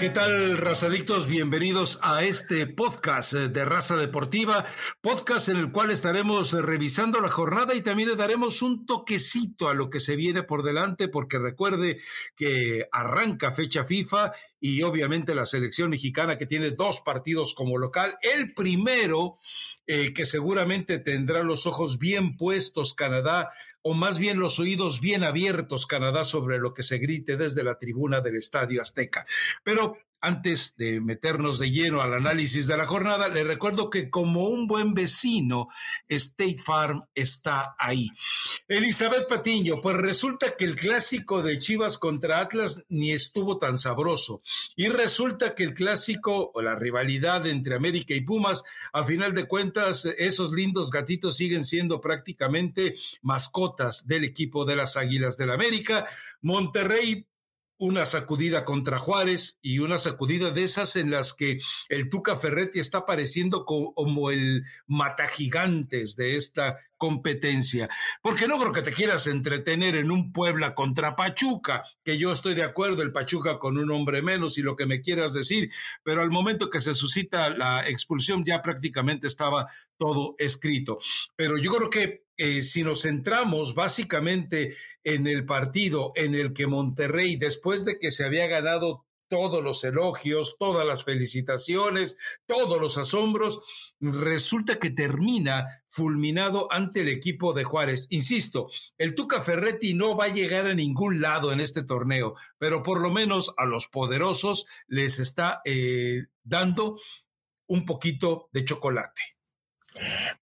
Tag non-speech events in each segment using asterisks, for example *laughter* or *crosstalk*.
¿Qué tal, razadictos? Bienvenidos a este podcast de Raza Deportiva, podcast en el cual estaremos revisando la jornada y también le daremos un toquecito a lo que se viene por delante, porque recuerde que arranca fecha FIFA y obviamente la selección mexicana que tiene dos partidos como local. El primero, eh, que seguramente tendrá los ojos bien puestos Canadá o más bien los oídos bien abiertos, Canadá, sobre lo que se grite desde la tribuna del Estadio Azteca. Pero antes de meternos de lleno al análisis de la jornada, le recuerdo que como un buen vecino, State Farm está ahí. Elizabeth Patiño, pues resulta que el clásico de Chivas contra Atlas ni estuvo tan sabroso. Y resulta que el clásico o la rivalidad entre América y Pumas, a final de cuentas, esos lindos gatitos siguen siendo prácticamente mascotas del equipo de las Águilas del América. Monterrey una sacudida contra Juárez y una sacudida de esas en las que el Tuca Ferretti está apareciendo como el matagigantes de esta competencia. Porque no creo que te quieras entretener en un Puebla contra Pachuca, que yo estoy de acuerdo, el Pachuca con un hombre menos y lo que me quieras decir, pero al momento que se suscita la expulsión ya prácticamente estaba todo escrito. Pero yo creo que eh, si nos centramos básicamente en el partido en el que Monterrey, después de que se había ganado todos los elogios, todas las felicitaciones, todos los asombros, resulta que termina fulminado ante el equipo de Juárez. Insisto, el Tuca Ferretti no va a llegar a ningún lado en este torneo, pero por lo menos a los poderosos les está eh, dando un poquito de chocolate.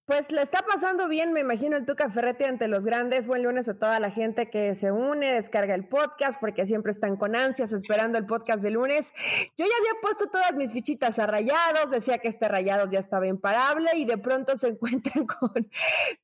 Pues le está pasando bien, me imagino, el Tuca Ferretti ante los grandes. Buen lunes a toda la gente que se une, descarga el podcast, porque siempre están con ansias esperando el podcast de lunes. Yo ya había puesto todas mis fichitas a rayados, decía que este rayados ya estaba imparable y de pronto se *laughs* encuentran con,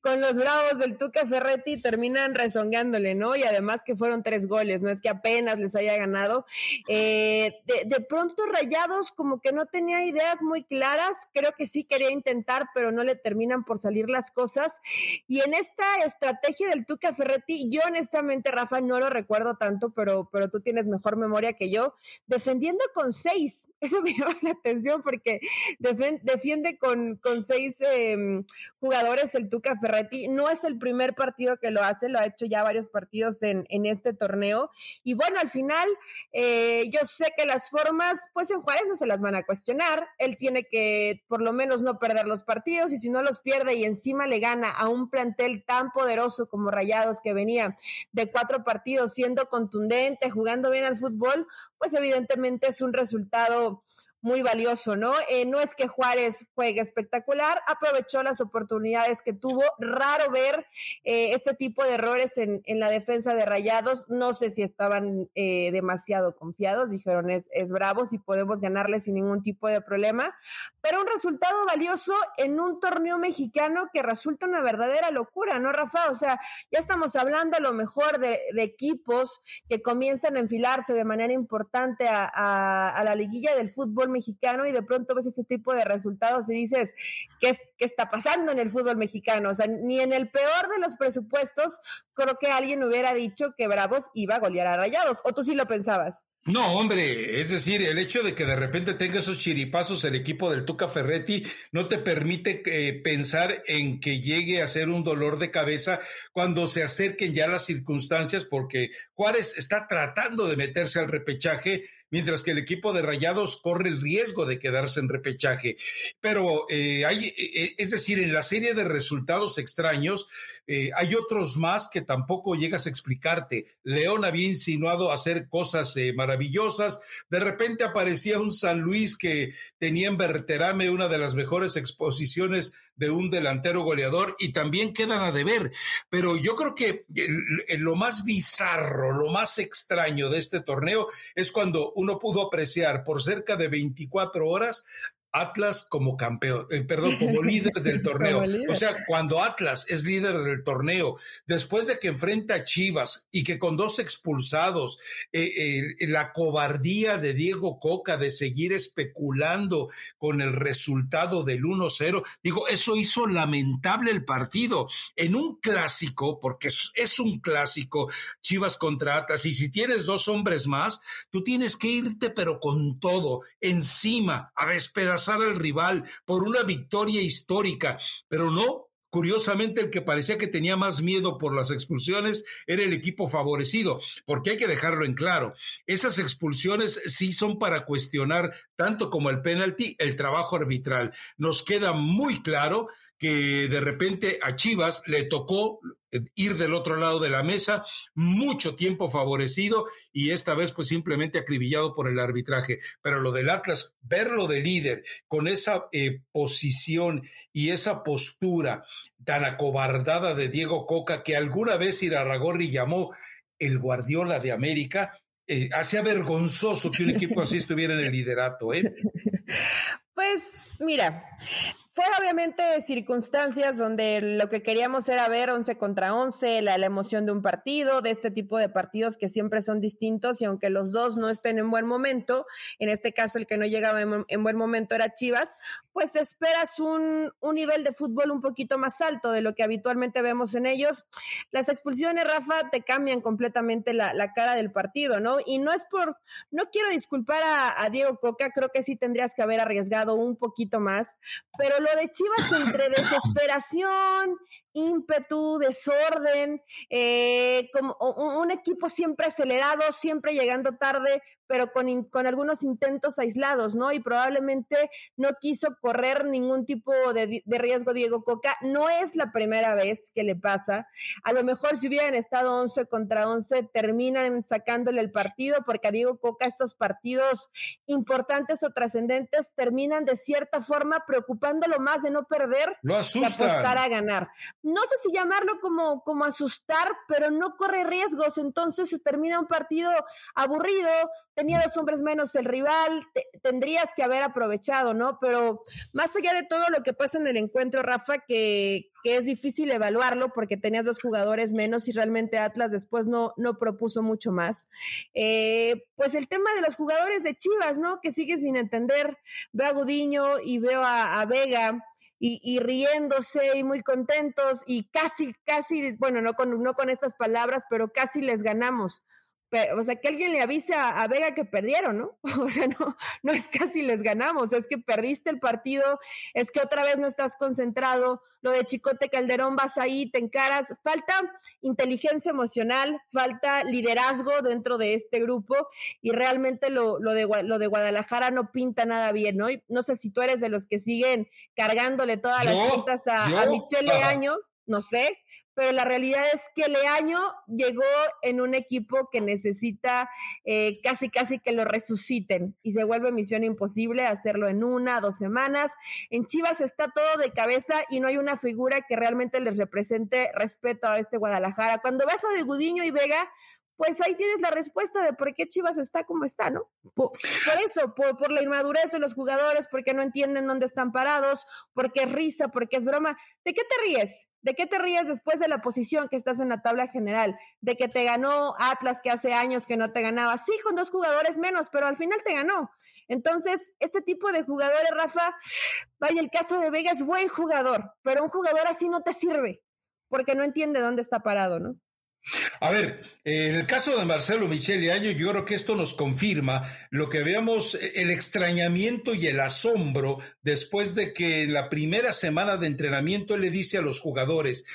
con los bravos del Tuca Ferretti y terminan rezongándole, ¿no? Y además que fueron tres goles, no es que apenas les haya ganado. Eh, de, de pronto rayados como que no tenía ideas muy claras, creo que sí quería intentar, pero no le terminan por salir las cosas. Y en esta estrategia del Tuca Ferretti, yo honestamente, Rafa, no lo recuerdo tanto, pero, pero tú tienes mejor memoria que yo, defendiendo con seis. *laughs* Eso me llama la atención porque defiende con, con seis em, jugadores el Tuca Ferretti. No es el primer partido que lo hace, lo ha hecho ya varios partidos en, en este torneo. Y bueno, al final, eh, yo sé que las formas, pues en Juárez no se las van a cuestionar. Él tiene que por lo menos no perder los partidos y si no los pierde y encima le gana a un plantel tan poderoso como Rayados que venía de cuatro partidos siendo contundente, jugando bien al fútbol, pues evidentemente es un resultado muy valioso, ¿no? Eh, no es que Juárez juegue espectacular, aprovechó las oportunidades que tuvo. Raro ver eh, este tipo de errores en, en, la defensa de Rayados. No sé si estaban eh, demasiado confiados, dijeron es, es bravos y podemos ganarle sin ningún tipo de problema. Pero un resultado valioso en un torneo mexicano que resulta una verdadera locura, ¿no, Rafa? O sea, ya estamos hablando a lo mejor de, de equipos que comienzan a enfilarse de manera importante a, a, a la liguilla del fútbol mexicano y de pronto ves este tipo de resultados y dices, ¿qué, ¿qué está pasando en el fútbol mexicano? O sea, ni en el peor de los presupuestos creo que alguien hubiera dicho que Bravos iba a golear a Rayados, o tú sí lo pensabas. No, hombre, es decir, el hecho de que de repente tenga esos chiripazos el equipo del Tuca Ferretti no te permite eh, pensar en que llegue a ser un dolor de cabeza cuando se acerquen ya las circunstancias, porque Juárez está tratando de meterse al repechaje mientras que el equipo de Rayados corre el riesgo de quedarse en repechaje. Pero eh, hay, eh, es decir, en la serie de resultados extraños, eh, hay otros más que tampoco llegas a explicarte. León había insinuado hacer cosas eh, maravillosas. De repente aparecía un San Luis que tenía en Berterame una de las mejores exposiciones de un delantero goleador y también quedan a deber. Pero yo creo que lo más bizarro, lo más extraño de este torneo es cuando uno pudo apreciar por cerca de 24 horas Atlas como campeón, eh, perdón, *laughs* como líder del torneo. O sea, cuando Atlas es líder del torneo, después de que enfrenta a Chivas y que con dos expulsados, eh, eh, la cobardía de Diego Coca de seguir especulando con el resultado del 1-0, digo, eso hizo lamentable el partido. En un clásico, porque es un clásico, Chivas contra Atlas, y si tienes dos hombres más, tú tienes que irte, pero con todo, encima, a despedazar al rival por una victoria histórica, pero no, Curiosamente, el que parecía que tenía más miedo por las expulsiones era el equipo favorecido, porque hay que dejarlo en claro. Esas expulsiones sí son para cuestionar, tanto como el penalti, el trabajo arbitral. Nos queda muy claro que de repente a Chivas le tocó ir del otro lado de la mesa, mucho tiempo favorecido y esta vez pues simplemente acribillado por el arbitraje. Pero lo del Atlas, verlo de líder con esa eh, posición y esa postura tan acobardada de Diego Coca que alguna vez Irarragorri llamó el Guardiola de América, eh, hacía vergonzoso que un equipo así estuviera en el liderato. ¿eh? *laughs* Pues mira, fue obviamente circunstancias donde lo que queríamos era ver 11 contra 11, la, la, emoción de un partido, de este tipo de partidos que siempre son distintos y aunque los dos no estén en buen momento, en este caso el que no llegaba en, buen momento era Chivas, pues esperas un, un, nivel de fútbol un poquito más alto de lo que habitualmente vemos en ellos. Las expulsiones, Rafa, te cambian completamente la, la cara del partido, ¿no? Y no es por, no quiero disculpar a, a Diego Coca, creo que sí tendrías que haber arriesgado un poquito más, pero lo de Chivas entre *laughs* desesperación, ímpetu, desorden, eh, como un equipo siempre acelerado, siempre llegando tarde, pero con, con, algunos intentos aislados, ¿no? Y probablemente no quiso correr ningún tipo de, de, riesgo Diego Coca. No es la primera vez que le pasa. A lo mejor si hubieran estado 11 contra 11, terminan sacándole el partido, porque a Diego Coca estos partidos importantes o trascendentes terminan de cierta forma preocupándolo más de no perder Lo que apostar a ganar. No sé si llamarlo como, como asustar, pero no corre riesgos, entonces se termina un partido aburrido, tenía dos hombres menos el rival, tendrías que haber aprovechado, ¿no? Pero más allá de todo lo que pasa en el encuentro, Rafa, que, que es difícil evaluarlo porque tenías dos jugadores menos y realmente Atlas después no, no propuso mucho más. Eh, pues el tema de los jugadores de Chivas, ¿no? Que sigue sin entender. Veo a Gudiño y veo a, a Vega. Y, y, riéndose y muy contentos y casi, casi, bueno, no con, no con estas palabras, pero casi les ganamos o sea, que alguien le avisa a Vega que perdieron, ¿no? *laughs* O sea, no, no es casi les ganamos, es que perdiste el partido, es que otra vez no estás concentrado, lo de Chicote Calderón vas ahí, te encaras, falta inteligencia emocional, falta liderazgo dentro de este grupo y realmente lo, lo, de, lo de Guadalajara no pinta nada bien, ¿no? no sé si tú eres de los que siguen cargándole todas las puntas a, a Michelle Año, no sé, pero la realidad es que Leaño llegó en un equipo que necesita eh, casi casi que lo resuciten y se vuelve misión imposible hacerlo en una, dos semanas. En Chivas está todo de cabeza y no hay una figura que realmente les represente respeto a este Guadalajara. Cuando ves lo de Gudiño y Vega, pues ahí tienes la respuesta de por qué Chivas está como está, ¿no? Por, eso, por, por, la inmadurez de los jugadores, porque no entienden dónde están parados, porque es risa, porque es broma. ¿De qué te ríes? ¿De qué te ríes después de la posición que estás en la tabla general? De que te ganó Atlas, que hace años que no te ganaba. Sí, con dos jugadores menos, pero al final te ganó. Entonces, este tipo de jugadores, Rafa, vaya, el caso de Vega es buen jugador, pero un jugador así no te sirve, porque no entiende dónde está parado, ¿no? A ver, en el caso de Marcelo Michele Año, yo creo que esto nos confirma lo que veamos, eh, el extrañamiento y el asombro después de que en la primera semana de entrenamiento le dice a los jugadores,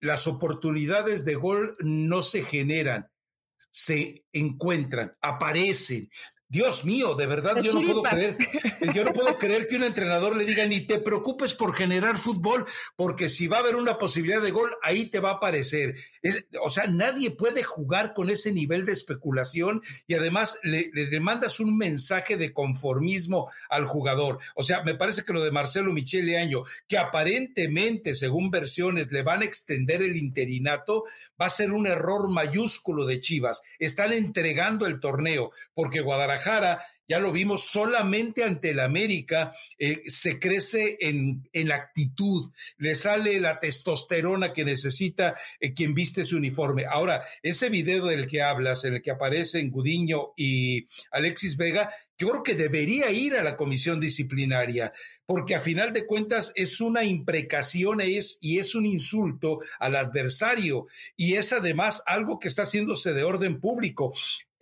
las oportunidades de gol no se generan, se encuentran, aparecen. Dios mío, de verdad yo no puedo creer, yo no puedo creer que un entrenador le diga ni te preocupes por generar fútbol, porque si va a haber una posibilidad de gol, ahí te va a aparecer. Es, o sea, nadie puede jugar con ese nivel de especulación y además le, le demandas un mensaje de conformismo al jugador. O sea, me parece que lo de Marcelo Michele Año, que aparentemente, según versiones, le van a extender el interinato, va a ser un error mayúsculo de Chivas. Están entregando el torneo porque Guadalajara Guadalajara ya lo vimos solamente ante el América, eh, se crece en, en, actitud, le sale la testosterona que necesita eh, quien viste su uniforme. Ahora, ese video del que hablas, en el que aparecen Gudiño y Alexis Vega, yo creo que debería ir a la comisión disciplinaria, porque a final de cuentas es una imprecación es, y es un insulto al adversario, y es además algo que está haciéndose de orden público.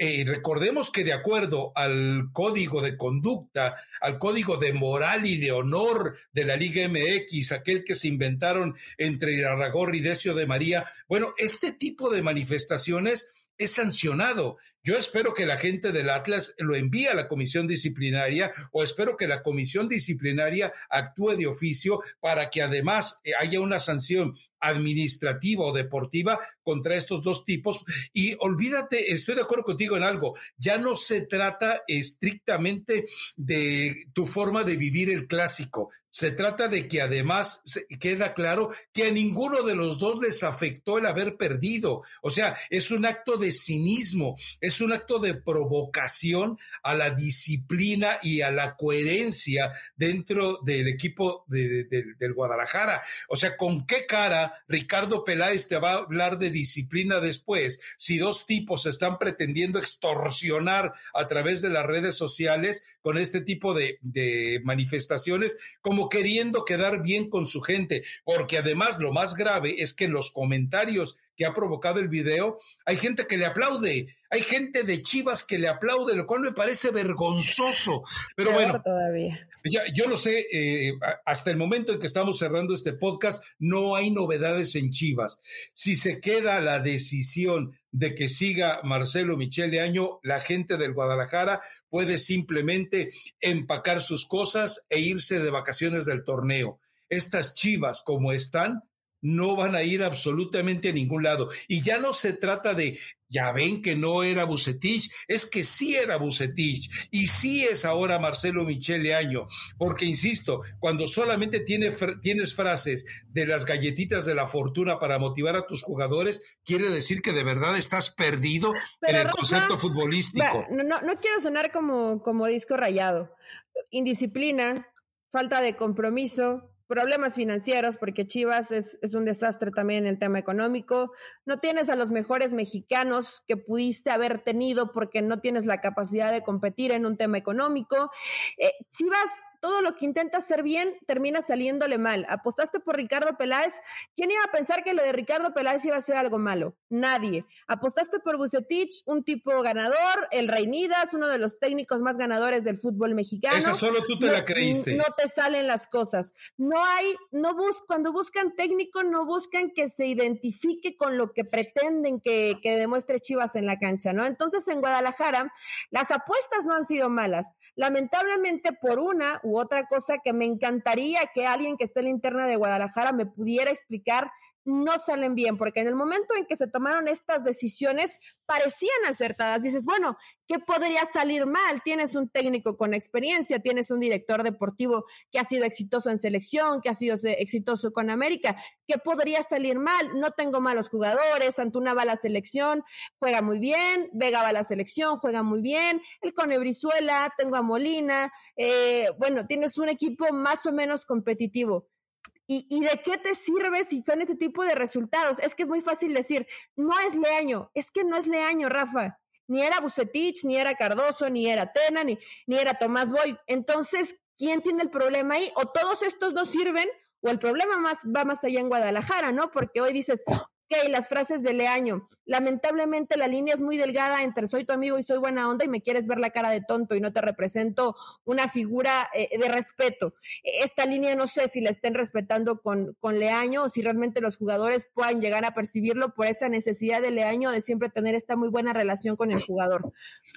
Eh, recordemos que de acuerdo al código de conducta, al código de moral y de honor de la Liga MX, aquel que se inventaron entre Irarragorri y Decio de María, bueno, este tipo de manifestaciones es sancionado. Yo espero que la gente del Atlas lo envíe a la comisión disciplinaria o espero que la comisión disciplinaria actúe de oficio para que además eh, haya una sanción administrativa o deportiva contra estos dos tipos. Y olvídate, estoy de acuerdo contigo en algo, ya no se trata estrictamente de tu forma de vivir el clásico, se trata de que además queda claro que a ninguno de los dos les afectó el haber perdido. O sea, es un acto de cinismo, un acto de provocación a la disciplina y a la coherencia dentro del equipo del Guadalajara. O sea, ¿con qué cara Ricardo Peláez te va a hablar de disciplina después si dos tipos están pretendiendo extorsionar a través de las redes sociales con este tipo de, de manifestaciones? Como queriendo quedar bien con su gente, porque además lo más grave es que en los comentarios que ha provocado el video, hay gente que le aplaude, hay gente de Chivas que le aplaude, lo cual me parece vergonzoso. Pero bueno, todavía. Ya, yo no sé, eh, hasta el momento en que estamos cerrando este podcast, no hay novedades en Chivas. Si se queda la decisión de que siga Marcelo Michele Año, la gente del Guadalajara puede simplemente empacar sus cosas e irse de vacaciones del torneo. Estas Chivas, como están, no van a ir absolutamente a ningún lado. Y ya no se trata de, ya ven que no era Bucetich, es que sí era Bucetich y sí es ahora Marcelo Michele Año, porque insisto, cuando solamente tiene, tienes frases de las galletitas de la fortuna para motivar a tus jugadores, quiere decir que de verdad estás perdido en el concepto futbolístico. No, no, no quiero sonar como, como disco rayado. Indisciplina, falta de compromiso, problemas financieros, porque Chivas es, un desastre también en el tema económico. No tienes a los mejores mexicanos que pudiste haber tenido porque no tienes la capacidad de competir en un tema económico. Eh, Chivas todo lo que intenta hacer bien termina saliéndole mal. Apostaste por Ricardo Peláez. ¿Quién iba a pensar que lo de Ricardo Peláez iba a ser algo malo? Nadie. Apostaste por Bucetich, un tipo ganador, el Reinidas, uno de los técnicos más ganadores del fútbol mexicano. Esa solo tú te la creíste. No te salen las cosas. No hay, no bus, cuando buscan técnico, no buscan que se identifique con lo que pretenden que, que demuestre Chivas en la cancha, ¿no? Entonces en Guadalajara, las apuestas no han sido malas. Lamentablemente, por una otra cosa que me encantaría que alguien que esté en la interna de Guadalajara me pudiera explicar no salen bien, porque en el momento en que se tomaron estas decisiones parecían acertadas. Dices, bueno, ¿qué podría salir mal? Tienes un técnico con experiencia, tienes un director deportivo que ha sido exitoso en selección, que ha sido exitoso con América. ¿Qué podría salir mal? No tengo malos jugadores, Antuna va a la selección, juega muy bien, Vega va a la selección, juega muy bien, el Conebrizuela, tengo a Molina, eh, bueno, tienes un equipo más o menos competitivo ¿Y, de qué te sirve si son este tipo de resultados? Es que es muy fácil decir, no es Leaño, es que no es Leaño, Rafa. Ni era Bucetich, ni era Cardoso, ni era Tena, ni, ni era Tomás Boy. Entonces, ¿quién tiene el problema ahí? O todos estos no sirven, o el problema más va más allá en Guadalajara, ¿no? Porque hoy dices, Ok, las frases de Leaño. Lamentablemente la línea es muy delgada entre soy tu amigo y soy buena onda y me quieres ver la cara de tonto y no te represento una figura eh, de respeto. Esta línea no sé si la estén respetando con, con Leaño o si realmente los jugadores puedan llegar a percibirlo por esa necesidad de Leaño de siempre tener esta muy buena relación con el jugador.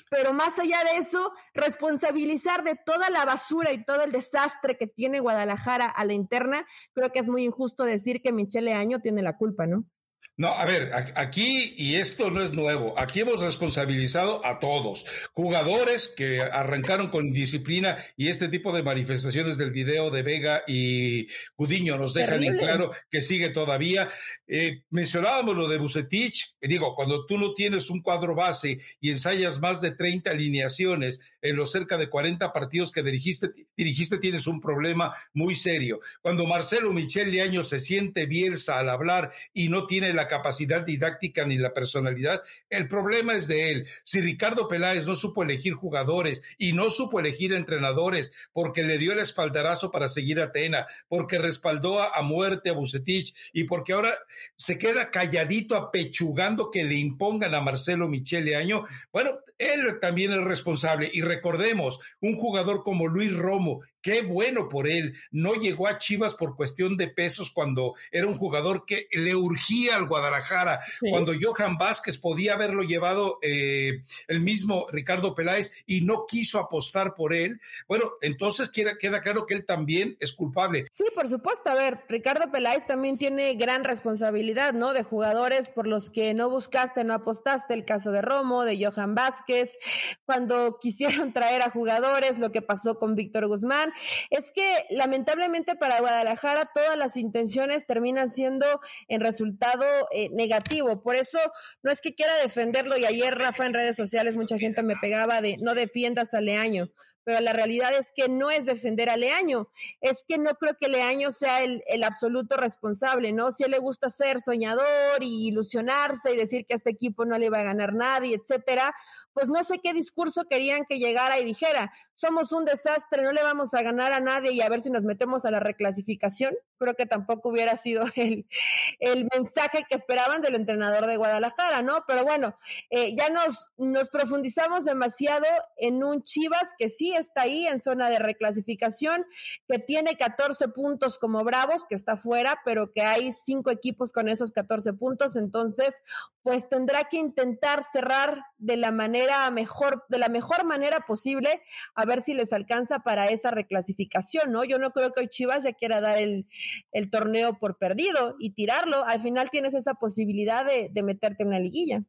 Pero más allá de eso, responsabilizar de toda la basura y todo el desastre que tiene Guadalajara a la interna, creo que es muy injusto decir que Michelle Leaño tiene la culpa, ¿no? No, a ver, aquí, y esto no es nuevo, aquí hemos responsabilizado a todos, jugadores que arrancaron con disciplina y este tipo de manifestaciones del video de Vega y Gudiño nos dejan en claro que sigue todavía. Eh, mencionábamos lo de Bucetich, digo, cuando tú no tienes un cuadro base y ensayas más de 30 alineaciones en los cerca de 40 partidos que dirigiste, dirigiste tienes un problema muy serio. Cuando Marcelo Michel Leaño se siente Bielsa al hablar y no tiene la capacidad didáctica ni la personalidad, el problema es de él. Si Ricardo Peláez no supo elegir jugadores y no supo elegir entrenadores porque le dio el espaldarazo para seguir a Atena, porque respaldó a, muerte a Bucetich y porque ahora se queda calladito apechugando que le impongan a Marcelo Michele Año, bueno, él también es responsable. Y recordemos, un jugador como Luis Romo, Qué bueno por él. No llegó a Chivas por cuestión de pesos cuando era un jugador que le urgía al Guadalajara. Cuando Johan Vázquez podía haberlo llevado eh, el mismo Ricardo Peláez y no quiso apostar por él. Bueno, entonces queda, queda claro que él también es culpable. Sí, por supuesto. A ver, Ricardo Peláez también tiene gran responsabilidad, ¿no? De jugadores por los que no buscaste, no apostaste. El caso de Romo, de Johan Vázquez. Cuando quisieron traer a jugadores, lo que pasó con Víctor Guzmán es que lamentablemente para Guadalajara todas las intenciones terminan siendo en resultado eh, negativo. Por eso no es que quiera defenderlo y ayer Rafa en redes sociales mucha gente me pegaba de no defiendas a Leaño pero la realidad es que no es defender a Leaño, es que no creo que Leaño sea el, absoluto responsable, ¿no? Si a él le gusta ser soñador y ilusionarse y decir que a este equipo no le va a ganar nadie, etcétera, pues no sé qué discurso querían que llegara y dijera, somos un desastre, no le vamos a ganar a nadie y a ver si nos metemos a la reclasificación. Creo que tampoco hubiera sido *laughs* el, el mensaje que esperaban del entrenador de Guadalajara, ¿no? Pero bueno, eh, ya nos, nos profundizamos demasiado en un Chivas que sí está ahí en zona de reclasificación, que tiene 14 puntos como Bravos, que está fuera, pero que hay cinco equipos con esos 14 puntos, entonces pues tendrá que intentar cerrar de la manera mejor, de la mejor manera posible, a ver si les alcanza para esa reclasificación, ¿no? Yo no creo que hoy Chivas ya quiera dar el, torneo por perdido y tirarlo, al final tienes esa posibilidad de, de meterte en una liguilla.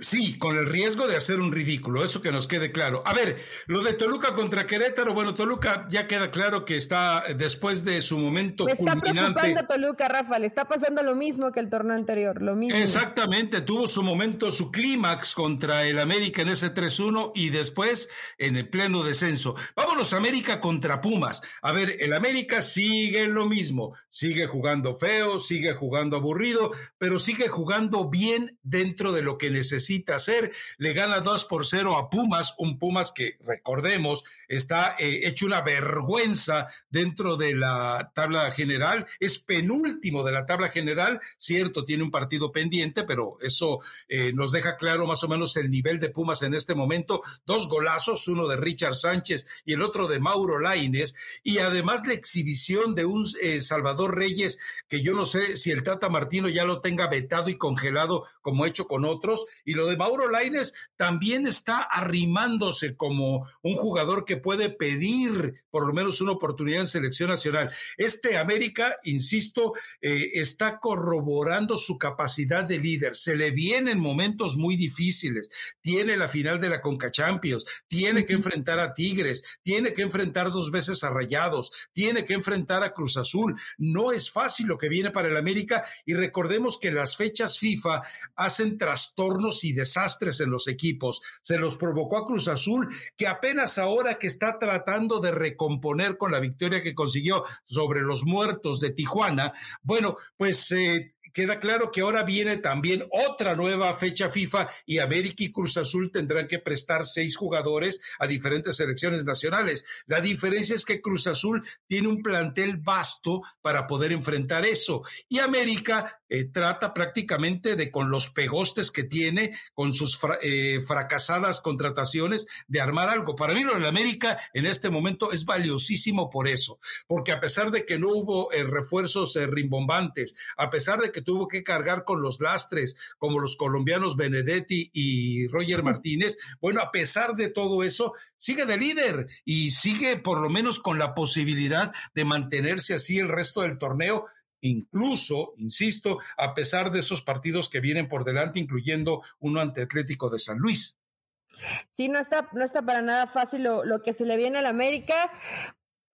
Sí, con el riesgo de hacer un ridículo, eso que nos quede claro. A ver, lo de Toluca contra Querétaro, bueno, Toluca ya queda claro que está eh, después de su momento Me está preocupando Toluca, Rafa, le está pasando lo mismo que el torneo anterior, lo mismo. Exactamente, tuvo su momento, su clímax contra el América en ese 3-1 y después en el pleno descenso. Vámonos, América contra Pumas. A ver, el América sigue en lo mismo, sigue jugando feo, sigue jugando aburrido, pero sigue jugando bien dentro de lo que necesita necesita hacer. Le gana 2 por 0 a Pumas, un Pumas que, recordemos, está eh, hecho una vergüenza dentro de la tabla general, es penúltimo de la tabla general, cierto, tiene un partido pendiente, pero eso eh, nos deja claro más o menos el nivel de Pumas en este momento. Dos golazos, uno de Richard Sánchez y el otro de Mauro Laines, y además la exhibición de un eh, Salvador Reyes, que yo no sé si el Tata Martino ya lo tenga vetado y congelado como hecho con otros, y lo de Mauro Laines también está arrimándose como un jugador que puede pedir por lo menos una oportunidad en selección nacional. Este América, insisto, eh, está corroborando su capacidad de líder. Se le vienen momentos muy difíciles. Tiene la final de la Conca Champions, tiene que enfrentar a Tigres, tiene que enfrentar dos veces a Rayados, tiene que enfrentar a Cruz Azul. No es fácil lo que viene para el América y recordemos que las fechas FIFA hacen y desastres en los equipos. Se los provocó a Cruz Azul, que apenas ahora que está tratando de recomponer con la victoria que consiguió sobre los muertos de Tijuana, bueno, pues eh, queda claro que ahora viene también otra nueva fecha FIFA y América y Cruz Azul tendrán que prestar seis jugadores a diferentes selecciones nacionales. La diferencia es que Cruz Azul tiene un plantel vasto para poder enfrentar eso y América eh, trata prácticamente de con los pegostes que tiene, con sus eh, fracasadas contrataciones, de armar algo. Para mí lo del América en este momento es valiosísimo por eso, porque a pesar de que no hubo eh, refuerzos rimbombantes, a pesar de que tuvo que cargar con los lastres como los colombianos Benedetti y Roger Martínez, bueno, a pesar de todo eso, sigue de líder y sigue por lo menos con la posibilidad de mantenerse así el resto del torneo incluso, insisto, a pesar de esos partidos que vienen por delante, incluyendo uno ante Atlético de San Luis. Sí, no está, no está para nada fácil lo, lo que se le viene al América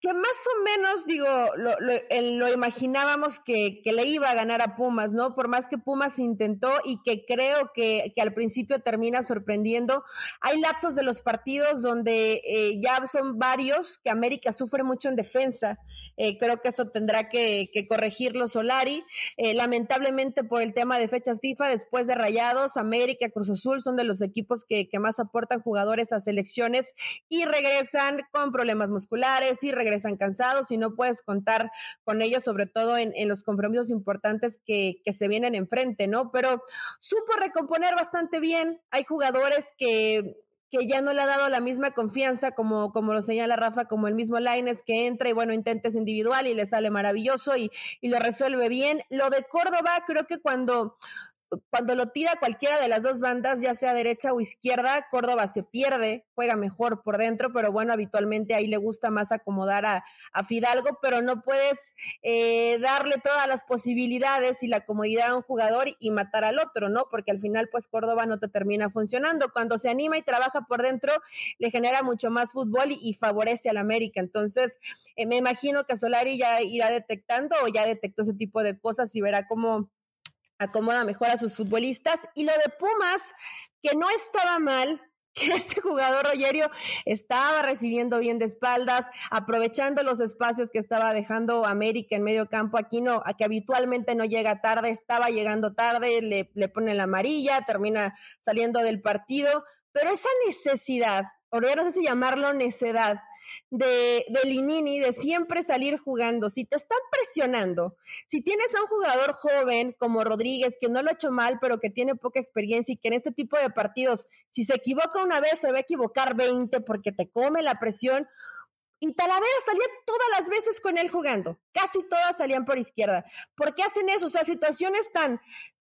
que más o menos, digo, lo, imaginábamos que, le iba a ganar a Pumas, ¿no? Por más que Pumas intentó y que creo que, que al principio termina sorprendiendo. Hay lapsos de los partidos donde eh, ya son varios que América sufre mucho en defensa. Eh, creo que esto tendrá que, corregirlo Solari. Eh, lamentablemente por el tema de fechas FIFA, después de Rayados, América, Cruz Azul son de los equipos que, que más aportan jugadores a selecciones y regresan con problemas musculares y regresan cansados y no puedes contar con ellos, sobre todo en, los compromisos importantes que, que, se vienen enfrente, ¿no? Pero supo recomponer bastante bien. Hay jugadores que que ya no le ha dado la misma confianza como, como lo señala Rafa, como el mismo Laines que entra y bueno, intentes individual y le sale maravilloso y, y lo resuelve bien. Lo de Córdoba, creo que cuando cuando lo tira cualquiera de las dos bandas, ya sea derecha o izquierda, Córdoba se pierde, juega mejor por dentro, pero bueno, habitualmente ahí le gusta más acomodar a, Fidalgo, pero no puedes eh, darle todas las posibilidades y la comodidad a un jugador y matar al otro, ¿no? Porque al final, pues Córdoba no te termina funcionando. Cuando se anima y trabaja por dentro, le genera mucho más fútbol y, favorece al América. Entonces, eh, me imagino que Solari ya irá detectando o ya detectó ese tipo de cosas y verá cómo acomoda mejor a sus futbolistas. Y lo de Pumas, que no estaba mal, que *laughs* este jugador Rogerio estaba recibiendo bien de espaldas, aprovechando los espacios que estaba dejando América en medio campo. Aquí no, a que habitualmente no llega tarde, estaba llegando tarde, le, le pone la amarilla, termina saliendo del partido. Pero esa necesidad, o no si llamarlo necedad, de, de Linini de siempre salir jugando. Si te están presionando, si tienes a un jugador joven como Rodríguez, que no lo ha hecho mal, pero que tiene poca experiencia y que en este tipo de partidos, si se equivoca una vez, se va a equivocar 20 porque te come la presión. Y Talavera salía todas las veces con él jugando, casi todas salían por izquierda. ¿Por qué hacen eso? O sea, situaciones tan,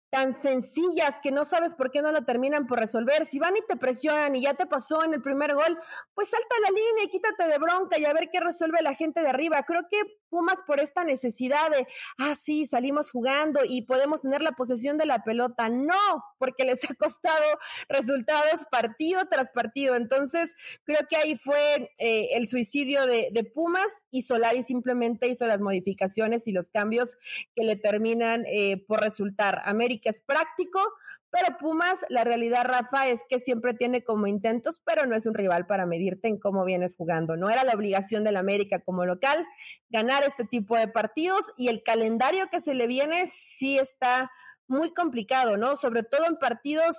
tan sencillas que no sabes por qué no lo terminan por resolver. Si van y te presionan y ya te pasó en el primer gol, pues salta la línea y quítate de bronca y a ver qué resuelve la gente de arriba. Creo que Pumas por esta necesidad de, ah, sí, salimos jugando y podemos tener la posesión de la pelota. No, porque les ha costado resultados partido tras partido. Entonces, creo que ahí fue eh, el suicidio de, de, Pumas y Solari simplemente hizo las modificaciones y los cambios que le terminan eh, por resultar. América es práctico, pero Pumas, la realidad, Rafa, es que siempre tiene como intentos, pero no es un rival para medirte en cómo vienes jugando. No era la obligación del América como local ganar este tipo de partidos y el calendario que se le viene sí está muy complicado, ¿no? Sobre todo en partidos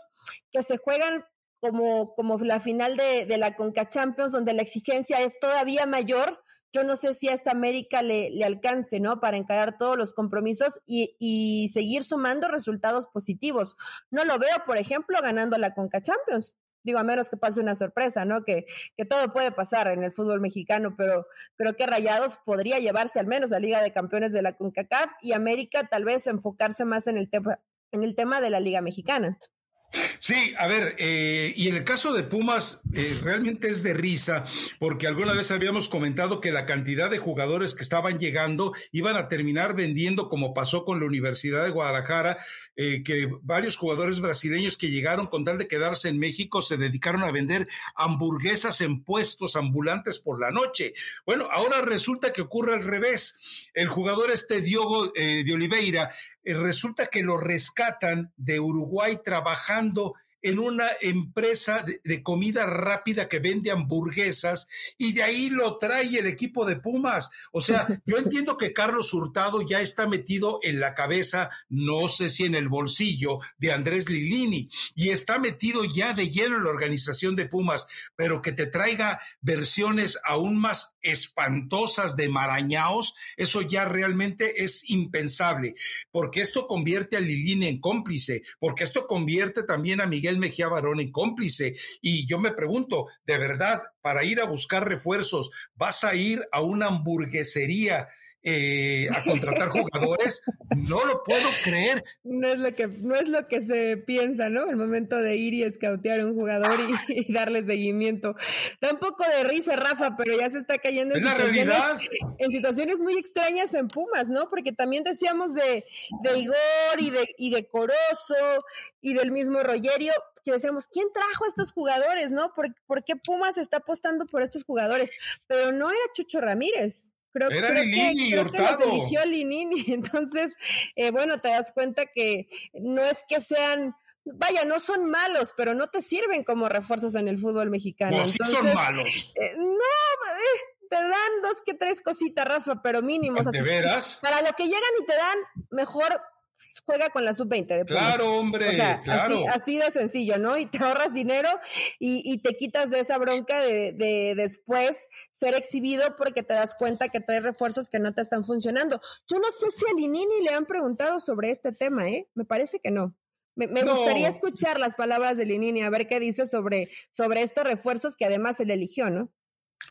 que se juegan como, como la final de, de la Conca Champions, donde la exigencia es todavía mayor yo no sé si a esta América le, le alcance, ¿no? Para encarar todos los compromisos y, seguir sumando resultados positivos. No lo veo, por ejemplo, ganando la Conca Champions. Digo, a menos que pase una sorpresa, ¿no? Que, que todo puede pasar en el fútbol mexicano, pero creo que Rayados podría llevarse al menos la Liga de Campeones de la CONCACAF y América tal vez enfocarse más en el tema, en el tema de la Liga Mexicana. Sí, a ver, eh, y en el caso de Pumas, eh, realmente es de risa, porque alguna vez habíamos comentado que la cantidad de jugadores que estaban llegando iban a terminar vendiendo, como pasó con la Universidad de Guadalajara, eh, que varios jugadores brasileños que llegaron con tal de quedarse en México se dedicaron a vender hamburguesas en puestos ambulantes por la noche. Bueno, ahora resulta que ocurre al revés. El jugador este Diogo de Oliveira eh, resulta que lo rescatan de Uruguay trabajando en una empresa de, comida rápida que vende hamburguesas y de ahí lo trae el equipo de Pumas. O sea, *laughs* yo entiendo que Carlos Hurtado ya está metido en la cabeza, no sé si en el bolsillo de Andrés Lilini y está metido ya de lleno en la organización de Pumas, pero que te traiga versiones aún más espantosas de marañaos, eso ya realmente es impensable, porque esto convierte a Lilini en cómplice, porque esto convierte también a Miguel Mejía Barón en cómplice. Y yo me pregunto, ¿de verdad, para ir a buscar refuerzos, vas a ir a una hamburguesería? Eh, a contratar jugadores. No lo puedo creer. No es lo que, no es lo que se piensa, ¿no? El momento de ir y escautear a un jugador y, *laughs* darle seguimiento. Da un poco de risa, Rafa, pero ya se está cayendo en, situaciones, en situaciones muy extrañas en Pumas, ¿no? Porque también decíamos de, de Igor y de, y de Corozo y del mismo Rogerio que decíamos, ¿quién trajo a estos jugadores, no? ¿Por, ¿Por, qué Pumas está apostando por estos jugadores? Pero no era Chucho Ramírez. Creo, era creo Linini, que, creo que los eligió Linini. *laughs* Entonces, eh, bueno, te das cuenta que no es que sean vaya, no son malos, pero no te sirven como refuerzos en el fútbol mexicano. No, sí son malos. Eh, no, te dan dos que tres cositas, Rafa, pero mínimos. ¿De veras? para lo que llegan y te dan, mejor juega con la sub-20 de Claro, hombre, claro. Así, de sencillo, ¿no? Y te ahorras dinero y, te quitas de esa bronca de, después ser exhibido porque te das cuenta que trae refuerzos que no te están funcionando. Yo no sé si a Linini le han preguntado sobre este tema, ¿eh? Me parece que no. Me, gustaría escuchar las palabras de Linini, a ver qué dice sobre, sobre estos refuerzos que además él eligió, ¿no?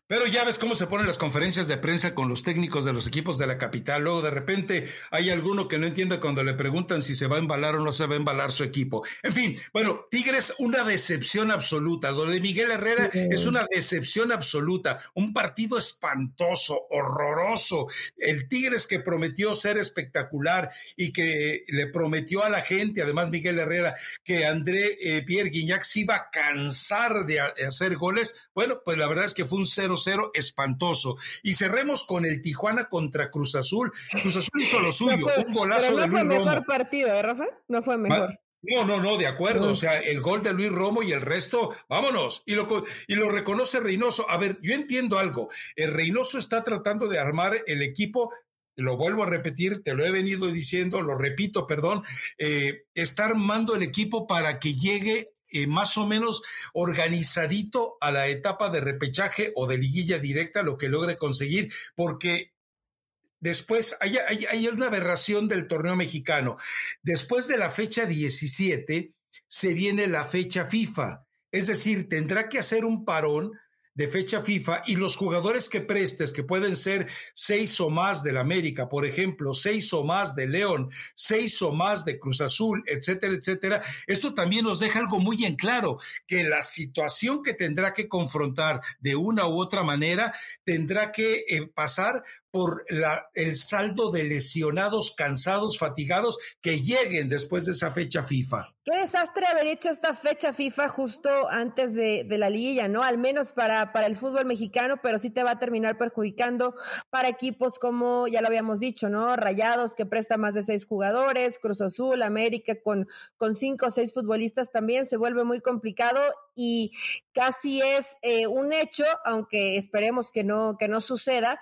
Pero ya ves cómo se ponen las conferencias de prensa con los técnicos de los equipos de la capital. Luego de repente hay alguno que no entiende cuando le preguntan si se va a embalar o no se va a embalar su equipo. En fin, bueno, Tigres una decepción absoluta. Lo de Miguel Herrera es una decepción absoluta. Un partido espantoso, horroroso. El Tigres que prometió ser espectacular y que le prometió a la gente, además Miguel Herrera, que André eh, Pierre Guignac se iba a cansar de, hacer goles. Bueno, pues la verdad es que fue un 0-0 espantoso. Y cerremos con el Tijuana contra Cruz Azul. Cruz Azul hizo lo suyo, un golazo de Luis Romo. No fue mejor partido, ¿eh, Rafa? No fue mejor. No, no, no, de acuerdo. O sea, el gol de Luis Romo y el resto, vámonos. Y lo, y lo reconoce Reynoso. A ver, yo entiendo algo. El Reynoso está tratando de armar el equipo lo vuelvo a repetir, te lo he venido diciendo, lo repito, perdón, eh, está armando el equipo para que llegue eh, más o menos organizadito a la etapa de repechaje o de liguilla directa, lo que logre conseguir, porque después hay, hay, una aberración del torneo mexicano. Después de la fecha 17 se viene la fecha FIFA, es decir, tendrá que hacer un parón de fecha FIFA y los jugadores que prestes, que pueden ser seis o más del América, por ejemplo, seis o más de León, seis o más de Cruz Azul, etcétera, etcétera, esto también nos deja algo muy en claro, que la situación que tendrá que confrontar de una u otra manera tendrá que eh, pasar por la, el saldo de lesionados, cansados, fatigados que lleguen después de esa fecha FIFA. Qué desastre haber hecho esta fecha FIFA justo antes de, la liguilla, ¿no? Al menos para, para el fútbol mexicano, pero sí te va a terminar perjudicando para equipos como, ya lo habíamos dicho, ¿no? Rayados que presta más de seis jugadores, Cruz Azul, América con, con cinco o seis futbolistas también, se vuelve muy complicado y casi es eh, un hecho, aunque esperemos que no, que no suceda,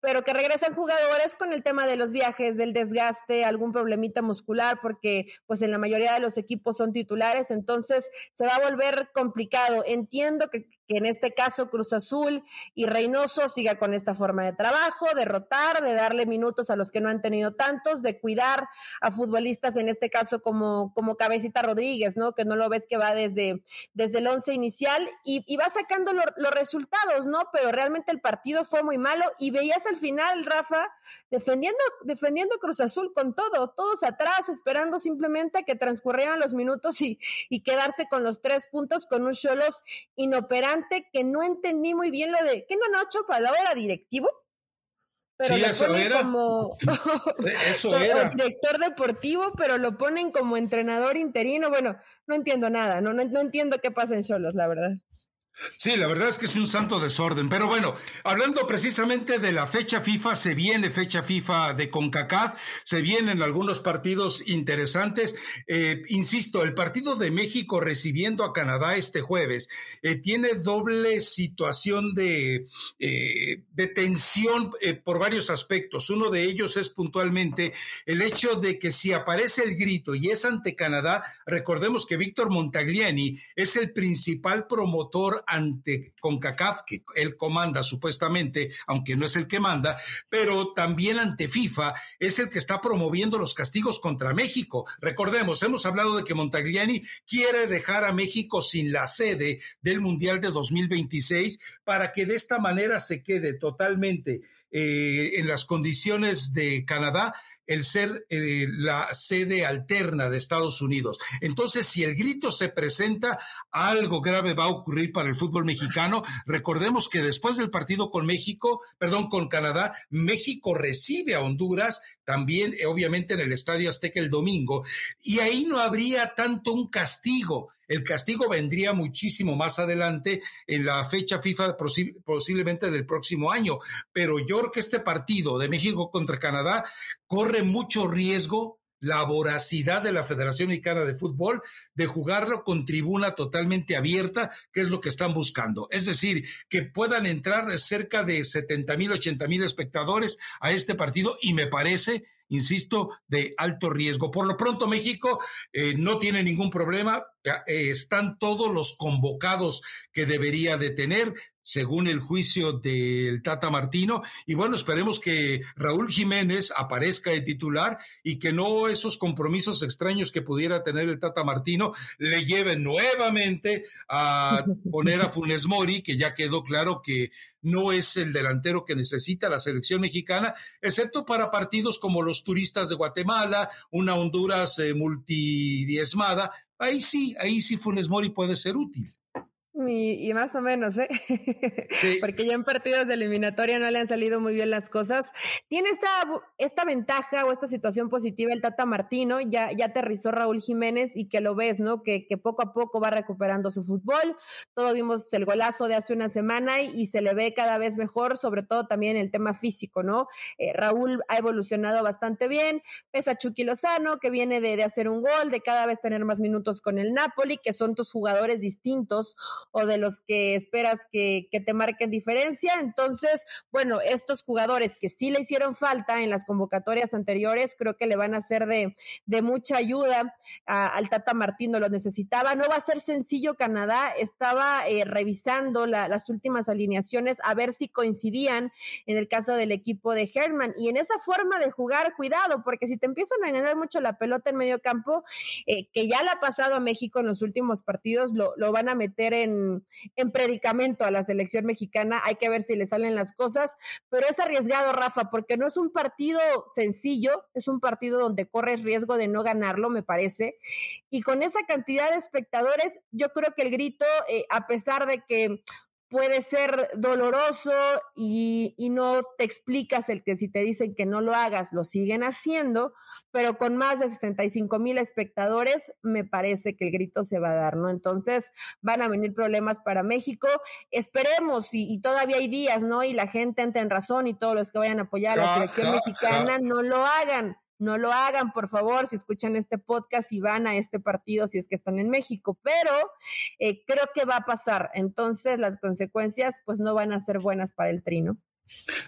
pero que regresan jugadores con el tema de los viajes, del desgaste, algún problemita muscular, porque pues en la mayoría de los equipos son titulares, entonces se va a volver complicado. Entiendo que, que en este caso Cruz Azul y Reynoso siga con esta forma de trabajo, de rotar, de darle minutos a los que no han tenido tantos, de cuidar a futbolistas, en este caso como, como Cabecita Rodríguez, ¿no? Que no lo ves que va desde, desde el once inicial y, va sacando los resultados, ¿no? Pero realmente el partido fue muy malo y veías al final, Rafa, defendiendo, defendiendo Cruz Azul con todo, todos atrás, esperando simplemente que transcurrieran los minutos y, y quedarse con los tres puntos con un Cholos inoperante que no entendí muy bien lo de, ¿qué no Nacho Palau era directivo? Pero sí, eso era. como *laughs* eso era. director deportivo, pero lo ponen como entrenador interino. Bueno, no entiendo nada, no, no, no entiendo qué pasa en Cholos, la verdad. Sí, la verdad es que es un santo desorden. Pero bueno, hablando precisamente de la fecha FIFA, se viene fecha FIFA de CONCACAF, se vienen algunos partidos interesantes. Eh, insisto, el partido de México recibiendo a Canadá este jueves eh, tiene doble situación de, eh, de tensión por varios aspectos. Uno de ellos es puntualmente el hecho de que si aparece el grito y es ante Canadá, recordemos que Víctor Montagliani es el principal promotor ante CONCACAF, que él comanda supuestamente, aunque no es el que manda, pero también ante FIFA es el que está promoviendo los castigos contra México. Recordemos, hemos hablado de que Montagliani quiere dejar a México sin la sede del Mundial de 2026 para que de esta manera se quede totalmente eh, en las condiciones de Canadá el ser eh, la sede alterna de Estados Unidos. Entonces, si el grito se presenta, algo grave va a ocurrir para el fútbol mexicano. Recordemos que después del partido con México, perdón, con Canadá, México recibe a Honduras también, eh, obviamente, en el Estadio Azteca el domingo, y ahí no habría tanto un castigo el castigo vendría muchísimo más adelante en la fecha FIFA posiblemente del próximo año, pero yo creo que este partido de México contra Canadá corre mucho riesgo la voracidad de la Federación Mexicana de Fútbol de jugarlo con tribuna totalmente abierta, que es lo que están buscando. Es decir, que puedan entrar cerca de 70 mil, 80 mil espectadores a este partido y me parece insisto, de alto riesgo. Por lo pronto, México eh, no tiene ningún problema. Eh, están todos los convocados que debería de tener según el juicio del Tata Martino. Y bueno, esperemos que Raúl Jiménez aparezca de titular y que no esos compromisos extraños que pudiera tener el Tata Martino le lleven nuevamente a *laughs* poner a Funes Mori, que ya quedó claro que no es el delantero que necesita la selección mexicana, excepto para partidos como los turistas de Guatemala, una Honduras eh, multidiezmada. Ahí sí, ahí sí Funes Mori puede ser útil. Y, más o menos, ¿eh? *laughs* Sí. Porque ya en partidos de eliminatoria no le han salido muy bien las cosas. Tiene esta, esta ventaja o esta situación positiva el Tata Martino, ya, ya aterrizó Raúl Jiménez y que lo ves, ¿no? Que, que poco a poco va recuperando su fútbol. Todo vimos el golazo de hace una semana y, se le ve cada vez mejor, sobre todo también el tema físico, ¿no? Eh, Raúl ha evolucionado bastante bien. Pesa Chucky Lozano, que viene de, de hacer un gol, de cada vez tener más minutos con el Napoli, que son tus jugadores distintos o de los que esperas que, te marquen diferencia. Entonces, bueno, estos jugadores que sí le hicieron falta en las convocatorias anteriores, creo que le van a ser de, mucha ayuda al Tata Martino, lo necesitaba. No va a ser sencillo Canadá, estaba eh, revisando las últimas alineaciones a ver si coincidían en el caso del equipo de Herman. Y en esa forma de jugar, cuidado, porque si te empiezan a ganar mucho la pelota en medio campo, eh, que ya la ha pasado a México en los últimos partidos, lo, lo van a meter en en, predicamento a la selección mexicana. Hay que ver si le salen las cosas, pero es arriesgado, Rafa, porque no es un partido sencillo, es un partido donde corres riesgo de no ganarlo, me parece. Y con esa cantidad de espectadores, yo creo que el grito, eh, a pesar de que puede ser doloroso y, no te explicas el que si te dicen que no lo hagas, lo siguen haciendo, pero con más de 65 mil espectadores, me parece que el grito se va a dar, ¿no? Entonces van a venir problemas para México. Esperemos, y, todavía hay días, ¿no? Y la gente entra en razón y todos los que vayan a apoyar a la selección mexicana no lo hagan no lo hagan, por favor, si escuchan este podcast y van a este partido, si es que están en México, pero eh, creo que va a pasar. Entonces, las consecuencias, pues, no van a ser buenas para el trino.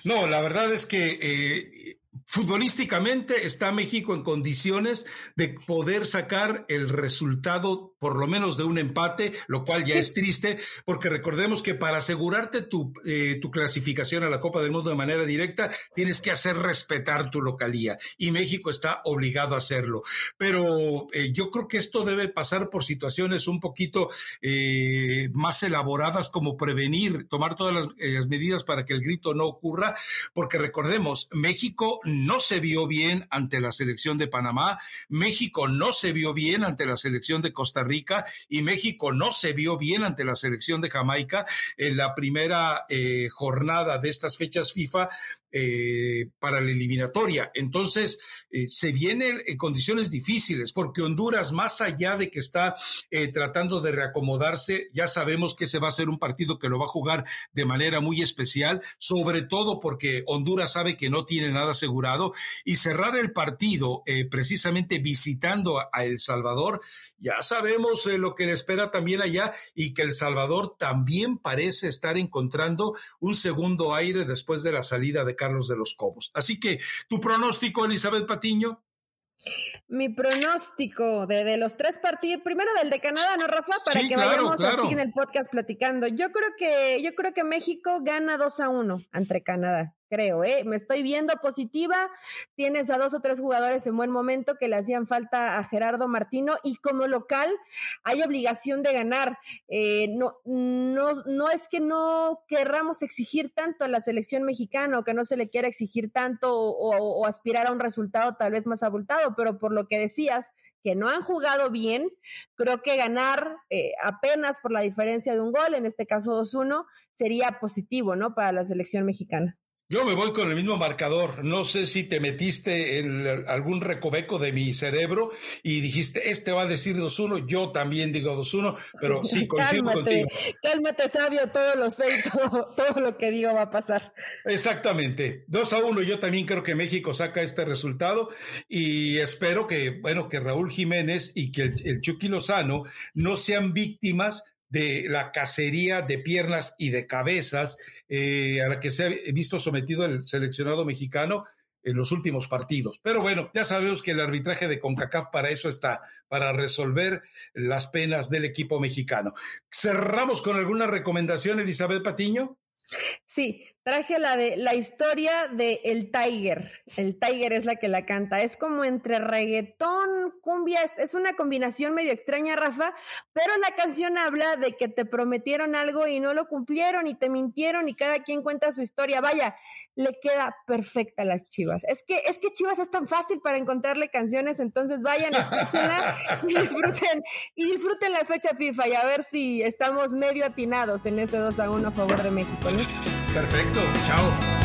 No, la verdad es que eh, Futbolísticamente está México en condiciones de poder sacar el resultado, por lo menos de un empate, lo cual ya es triste, porque recordemos que para asegurarte tu, eh, tu, clasificación a la Copa del Mundo de manera directa, tienes que hacer respetar tu localía y México está obligado a hacerlo. Pero eh, yo creo que esto debe pasar por situaciones un poquito eh, más elaboradas, como prevenir, tomar todas las, las medidas para que el grito no ocurra, porque recordemos, México no se vio bien ante la selección de Panamá, México no se vio bien ante la selección de Costa Rica y México no se vio bien ante la selección de Jamaica en la primera eh, jornada de estas fechas FIFA eh, para la eliminatoria. Entonces, eh, se vienen en condiciones difíciles porque Honduras, más allá de que está eh, tratando de reacomodarse, ya sabemos que se va a ser un partido que lo va a jugar de manera muy especial, sobre todo porque Honduras sabe que no tiene nada asegurado y cerrar el partido precisamente visitando a, El Salvador, ya sabemos lo que le espera también allá y que El Salvador también parece estar encontrando un segundo aire después de la salida de Carlos de los Cobos. Así que tu pronóstico, Elizabeth Patiño. Mi pronóstico de, los tres partidos, primero del de Canadá, ¿no, Rafa? Para que vayamos así en el podcast platicando. Yo creo que, yo creo que México gana 2 a 1 ante Canadá. Creo, ¿eh? Me estoy viendo positiva. Tienes a dos o tres jugadores en buen momento que le hacían falta a Gerardo Martino y como local hay obligación de ganar. Eh, no, no, no es que no querramos exigir tanto a la selección mexicana o que no se le quiera exigir tanto o, aspirar a un resultado tal vez más abultado, pero por lo que decías, que no han jugado bien, creo que ganar eh, apenas por la diferencia de un gol, en este caso 2-1, sería positivo, ¿no? Para la selección mexicana. Yo me voy con el mismo marcador. No sé si te metiste en algún recoveco de mi cerebro y dijiste, este va a decir 2-1, yo también digo 2-1, pero sí, *laughs* coincido contigo. Cálmate, sabio, todo lo sé y todo, todo, lo que digo va a pasar. Exactamente. 2 a 1, yo también creo que México saca este resultado y espero que, bueno, que Raúl Jiménez y que el, el Chucky Lozano no sean víctimas de la cacería de piernas y de cabezas eh, a la que se ha visto sometido el seleccionado mexicano en los últimos partidos. Pero bueno, ya sabemos que el arbitraje de CONCACAF para eso está, para resolver las penas del equipo mexicano. Cerramos con alguna recomendación, Elizabeth Patiño. Sí, traje la de la historia de El Tiger. El Tiger es la que la canta. Es como entre reggaetón, cumbia, es, una combinación medio extraña, Rafa, pero la canción habla de que te prometieron algo y no lo cumplieron y te mintieron y cada quien cuenta su historia. Vaya, le queda perfecta a las Chivas. Es que es que Chivas es tan fácil para encontrarle canciones, entonces vayan, escúchenla *laughs* y disfruten y disfruten la fecha FIFA y a ver si estamos medio atinados en ese 2 a 1 a favor de México. Perfecto, chao.